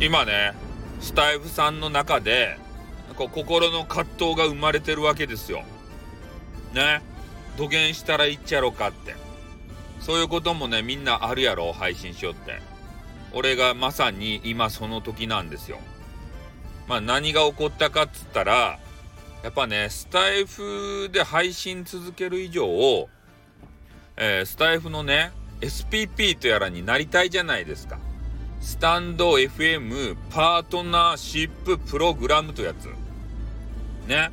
今ねスタイフさんの中でこう心の葛藤が生まれてるわけですよ。ね土下したら言っちゃろかってそういうこともねみんなあるやろ配信しよって俺がまさに今その時なんですよ。まあ何が起こったかっつったらやっぱねスタイフで配信続ける以上をえー、スタイフのね SPP とやらになりたいじゃないですか。スタンド FM パートナーシッププログラムというやつ。ね。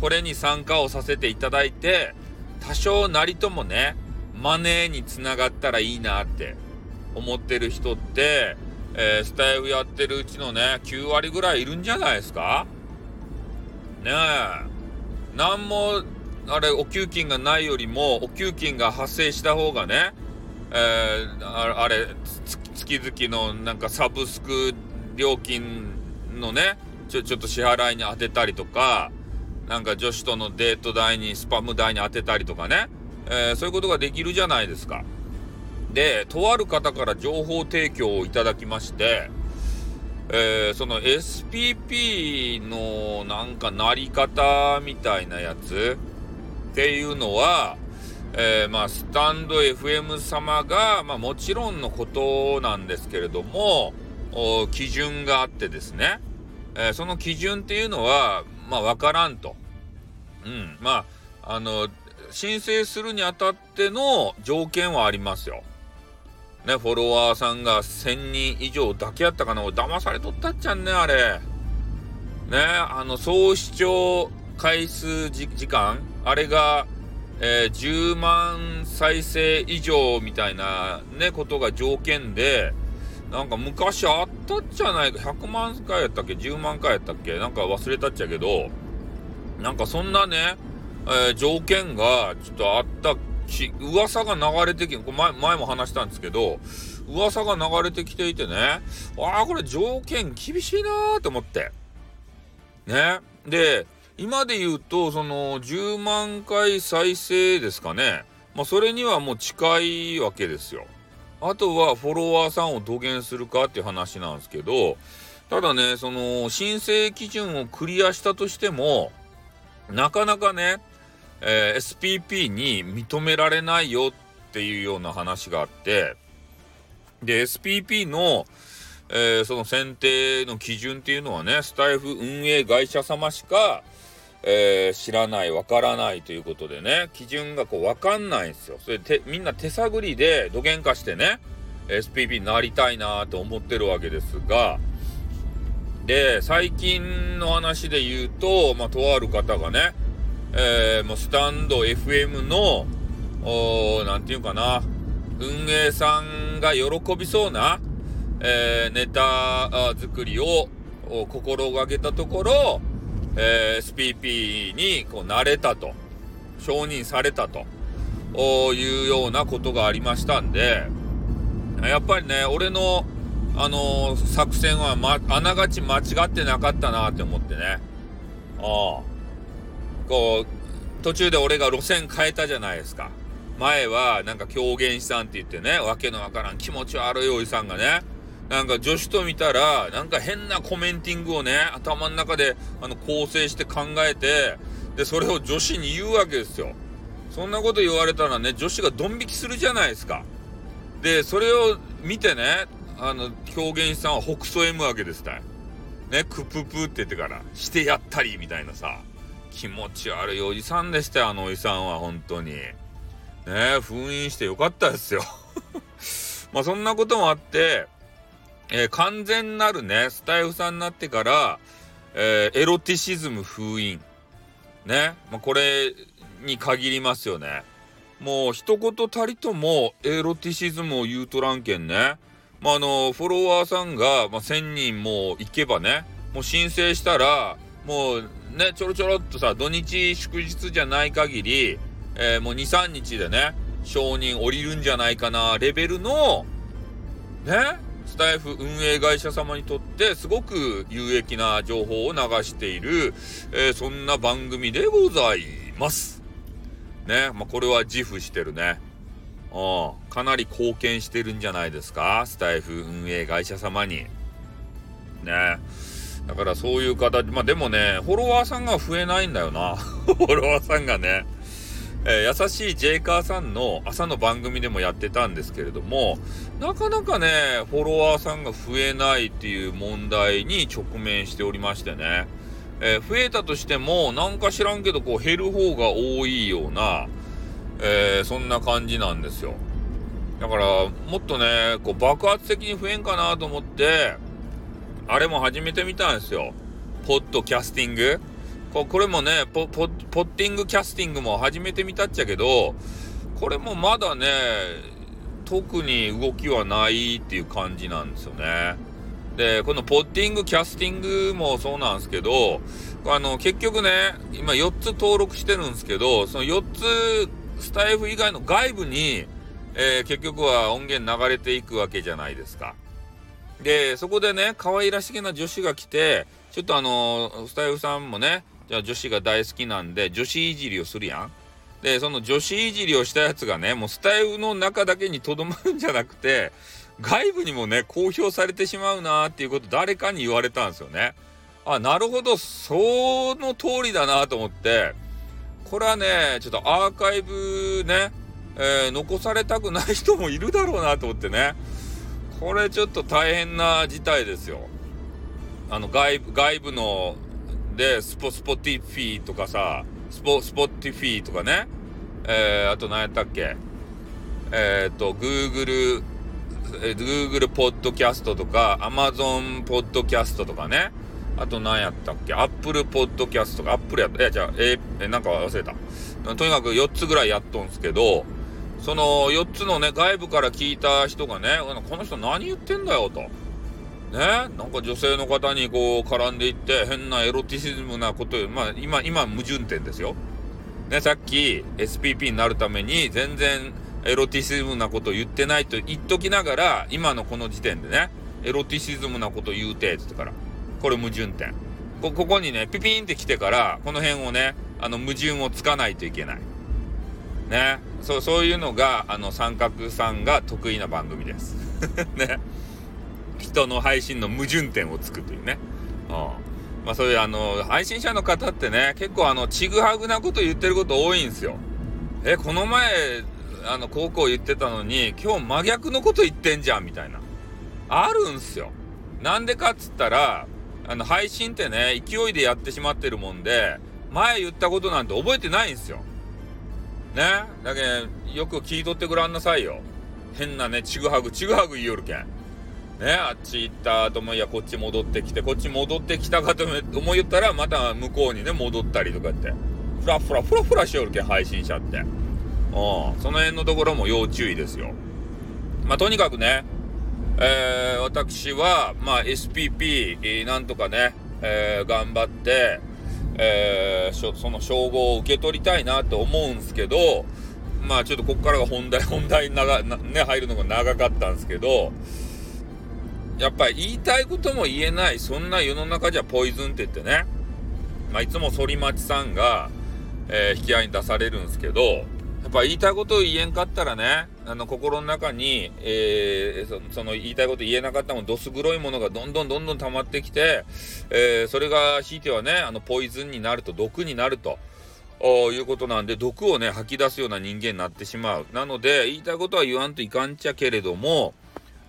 これに参加をさせていただいて、多少なりともね、マネーにつながったらいいなって思ってる人って、えー、スタイフやってるうちのね、9割ぐらいいるんじゃないですか？ねえ。なんも、あれ、お給金がないよりも、お給金が発生した方がね、えー、あれ、月々のなんかサブスク料金のね、ちょ、ちょっと支払いに当てたりとか、なんか女子とのデート代に、スパム代に当てたりとかね、えー、そういうことができるじゃないですか。で、とある方から情報提供をいただきまして、えー、その SPP のなんかなり方みたいなやつっていうのは、えー、まあ、スタンド FM 様が、まあ、もちろんのことなんですけれども、基準があってですね、えー、その基準っていうのは、まあ、わからんと。うん。まあ、あの、申請するにあたっての条件はありますよ。ね、フォロワーさんが1000人以上だけやったかな騙されとったっちゃんね、あれ。ね、あの、総視聴回数時間あれが、えー、10万再生以上みたいなね、ことが条件で、なんか昔あったっじゃないか、100万回やったっけ ?10 万回やったっけ？なんか忘れたっちゃけど、なんかそんなね、えー、条件がちょっとあったし、噂が流れてきて、前前も話したんですけど、噂が流れてきていてね、ああ、これ条件厳しいなーと思って。ね。で、今で言うと、その10万回再生ですかね。まあ、それにはもう近いわけですよ。あとはフォロワーさんを土下するかっていう話なんですけど、ただね、その申請基準をクリアしたとしても、なかなかね、えー、SPP に認められないよっていうような話があって、で、SPP の、えー、その選定の基準っていうのはね、スタイフ運営会社様しか、えー、知らない、わからないということでね、基準がこうわかんないんですよ。それでみんな手探りで土幻化してね、SPP になりたいなと思ってるわけですが、で、最近の話で言うと、まあ、とある方がね、えー、もうスタンド FM の、おなんていうかな、運営さんが喜びそうな、えー、ネタ作りを心がけたところ、えー、SPP にこう慣れたと、承認されたというようなことがありましたんで、やっぱりね、俺の、あのー、作戦は、ま、あながち間違ってなかったなって思ってね。ああ。こう、途中で俺が路線変えたじゃないですか。前は、なんか狂言師さんって言ってね、わけのわからん気持ち悪いおじさんがね、なんか女子と見たら、なんか変なコメンティングをね、頭の中であの構成して考えて、で、それを女子に言うわけですよ。そんなこと言われたらね、女子がドン引きするじゃないですか。で、それを見てね、あの、表現師さんは北総 M わけですたい。ね、クププって言ってから、してやったり、みたいなさ、気持ち悪いおじさんでしたよ、あのおじさんは、本当に。ね、封印してよかったですよ。まあそんなこともあって、えー、完全なるね、スタイフさんになってから、えー、エロティシズム封印。ね。まあ、これに限りますよね。もう一言たりともエロティシズムを言うとらんけんね。まあ、あの、フォロワーさんが、まあ、1000人も行けばね、もう申請したら、もうね、ちょろちょろっとさ、土日祝日じゃない限り、えー、もう2、3日でね、承認降りるんじゃないかな、レベルの、ね、スタイフ運営会社様にとってすごく有益な情報を流している、えー、そんな番組でございます。ね。まあ、これは自負してるね。うん。かなり貢献してるんじゃないですかスタイフ運営会社様に。ね。だからそういう形、まあでもね、フォロワーさんが増えないんだよな。フォロワーさんがね。えー、優しいジェイカーさんの朝の番組でもやってたんですけれども、なかなかね、フォロワーさんが増えないっていう問題に直面しておりましてね。えー、増えたとしても、なんか知らんけど、こう減る方が多いような、えー、そんな感じなんですよ。だから、もっとね、こう爆発的に増えんかなと思って、あれも始めてみたんですよ。ポッドキャスティング。ここれもねポ、ポ、ポッティングキャスティングも始めてみたっちゃけど、これもまだね、特に動きはないっていう感じなんですよね。で、このポッティング、キャスティングもそうなんですけど、あの、結局ね、今4つ登録してるんですけど、その4つ、スタイフ以外の外部に、えー、結局は音源流れていくわけじゃないですか。で、そこでね、可愛らしげな女子が来て、ちょっとあの、スタイフさんもね、じゃあ女子が大好きなんで、女子いじりをするやん。で、その女子いじりをしたやつがね、もうスタイフの中だけにとどまるんじゃなくて、外部にもね、公表されてしまうなーっていうこと誰かに言われたんですよね。あ、なるほど、その通りだなと思って、これはね、ちょっとアーカイブね、えー、残されたくない人もいるだろうなと思ってね。これちょっと大変な事態ですよ。あの外部、外部ので、スポ、スポティフィーとかさ、スポ、スポティフィーとかね、えー、あと何やったっけ、えっ、ー、と、Google、えー、Google ポッドキャストとか、Amazon ポッドキャストとかね、あと何やったっけ、Apple ポッドキャストとか、Apple やった、いや、じゃあ、えー、なんか忘れた。とにかく4つぐらいやっとんすけど、その4つのね、外部から聞いた人がね、この人何言ってんだよと。ねなんか女性の方にこう絡んでいって変なエロティシズムなことまあ今今矛盾点ですよ。ねさっき SPP になるために全然エロティシズムなこと言ってないと言っときながら今のこの時点でねエロティシズムなこと言うてって言ってからこれ矛盾点。こここにねピピンって来てからこの辺をねあの矛盾をつかないといけない。ねそうそういうのがあの三角さんが得意な番組です。ね。人の配信の矛盾点をつくというね。うん。まあそういうあの、配信者の方ってね、結構あの、ちぐはぐなこと言ってること多いんですよ。え、この前、あの、高校言ってたのに、今日真逆のこと言ってんじゃん、みたいな。あるんすよ。なんでかっつったら、あの、配信ってね、勢いでやってしまってるもんで、前言ったことなんて覚えてないんすよ。ね？だけどよく聞いとってごらんなさいよ。変なね、ちぐはぐ、ちぐはぐ言いよるけん。ね、あっち行った後もいやこっち戻ってきてこっち戻ってきたかと思いったらまた向こうにね戻ったりとかって。ふらふらふらふらしよるけ配信者って。うん。その辺のところも要注意ですよ。まあとにかくねえー、私はまあ SPP、えー、なんとかね、えー、頑張ってえー、その称号を受け取りたいなと思うんすけどまあちょっとここからが本題本題に長ね入るのが長かったんですけどやっぱり言いたいことも言えない、そんな世の中じゃポイズンって言ってね、まあ、いつも反町さんが、えー、引き合いに出されるんですけど、やっぱ言いたいことを言えんかったらね、あの、心の中に、えー、その言いたいこと言えなかったもんどす黒いものがどんどんどんどん溜まってきて、えー、それがひいてはね、あの、ポイズンになると、毒になると。いうことなんで、毒をね、吐き出すような人間になってしまう。なので、言いたいことは言わんといかんちゃけれども、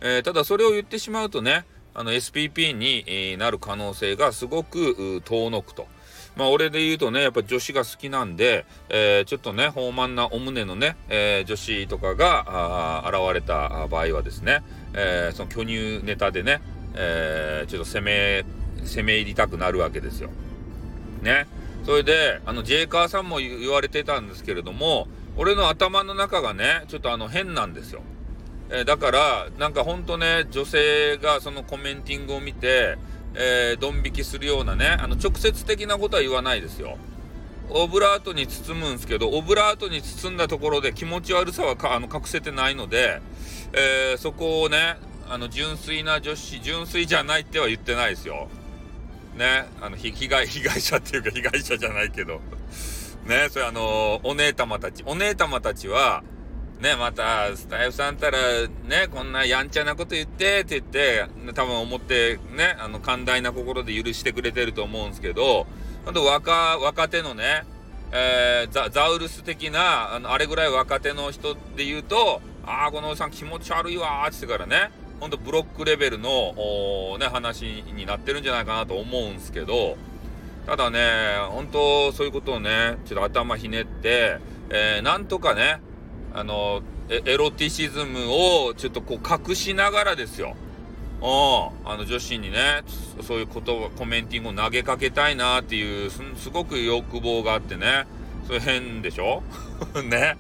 えー、ただそれを言ってしまうとね、あの SPP に、なる可能性がすごく遠のくと。まあ俺で言うとね、やっぱ女子が好きなんで、えー、ちょっとね、豊満なお胸のね、えー、女子とかが現れた場合はですね、えー、その巨乳ネタでね、えちょっと攻め、攻め入りたくなるわけですよ。ね。それで、あの、ジェイカーさんも言われてたんですけれども、俺の頭の中がね、ちょっとあの変なんですよ。えー、だから、なんかほんとね、女性がそのコメンティングを見て、えー、ドン引きするようなね、あの、直接的なことは言わないですよ。オブラートに包むんですけど、オブラートに包んだところで気持ち悪さはあの隠せてないので、えー、そこをね、あの、純粋な女子、純粋じゃないっては言ってないですよ。ね、あの、被害、被害者っていうか被害者じゃないけど。ね、それあの、お姉様たち、お姉様たちは、ね、また、スタイフさんたら、ね、こんなやんちゃなこと言って、って言って、多分思って、ね、あの、寛大な心で許してくれてると思うんですけど、あと若、若手のね、えー、ザザウルス的な、あの、あれぐらい若手の人で言うと、ああ、このおじさん気持ち悪いわーって言ってからね、ほんとブロックレベルの、ね、話になってるんじゃないかなと思うんですけど、ただね、本当そういうことをね、ちょっと頭ひねって、えー、なんとかね、あの、エロティシズムをちょっとこう隠しながらですよ。うん、あの女子にね、そういうこと、コメンティングを投げかけたいなっていうす、すごく欲望があってね、それ変でしょ？ね。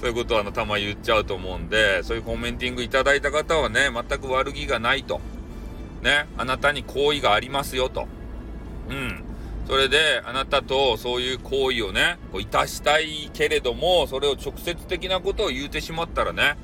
そういうことはあの、たま言っちゃうと思うんで、そういうコメンティングいただいた方はね、全く悪気がないと。ね、あなたに好意がありますよと。うん。それで、あなたとそういう行為をね、こういたしたいけれども、それを直接的なことを言うてしまったらね、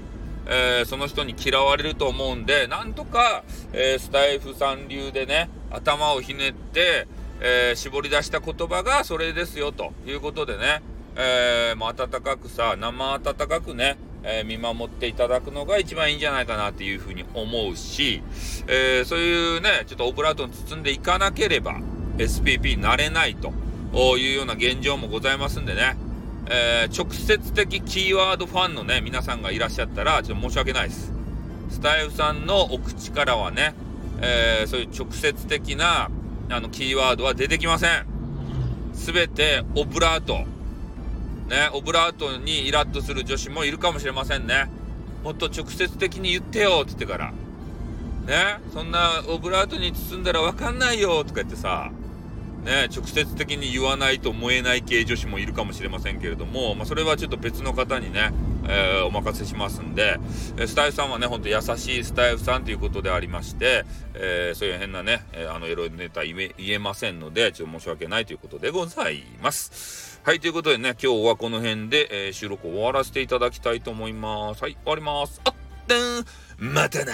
えー、その人に嫌われると思うんで、なんとか、えー、スタイフさん流でね、頭をひねって、えー、絞り出した言葉がそれですよ、ということでね、えー、もう温かくさ、生温かくね、えー、見守っていただくのが一番いいんじゃないかなっていうふうに思うし、えー、そういうね、ちょっとオブラートに包んでいかなければ、SPP になれないというような現状もございますんでね、えー、直接的キーワードファンのね、皆さんがいらっしゃったら、ちょっと申し訳ないです。スタイフさんのお口からはね、えー、そういう直接的な、あの、キーワードは出てきません。すべて、オブラート。ね、オブラートにイラッとする女子もいるかもしれませんね。もっと直接的に言ってよって言ってから。ね、そんなオブラートに包んだらわかんないよとか言ってさ、ね、直接的に言わないと思えない系女子もいるかもしれませんけれども、まあ、それはちょっと別の方にね、えー、お任せしますんで、えスタイフさんはね、ほんと優しいスタイフさんということでありまして、えー、そういう変なね、あの、エロいネタ言え言えませんので、ちょっと申し訳ないということでございます。はい、ということでね、今日はこの辺で、えー、収録を終わらせていただきたいと思います。はい、終わります。あってん、またな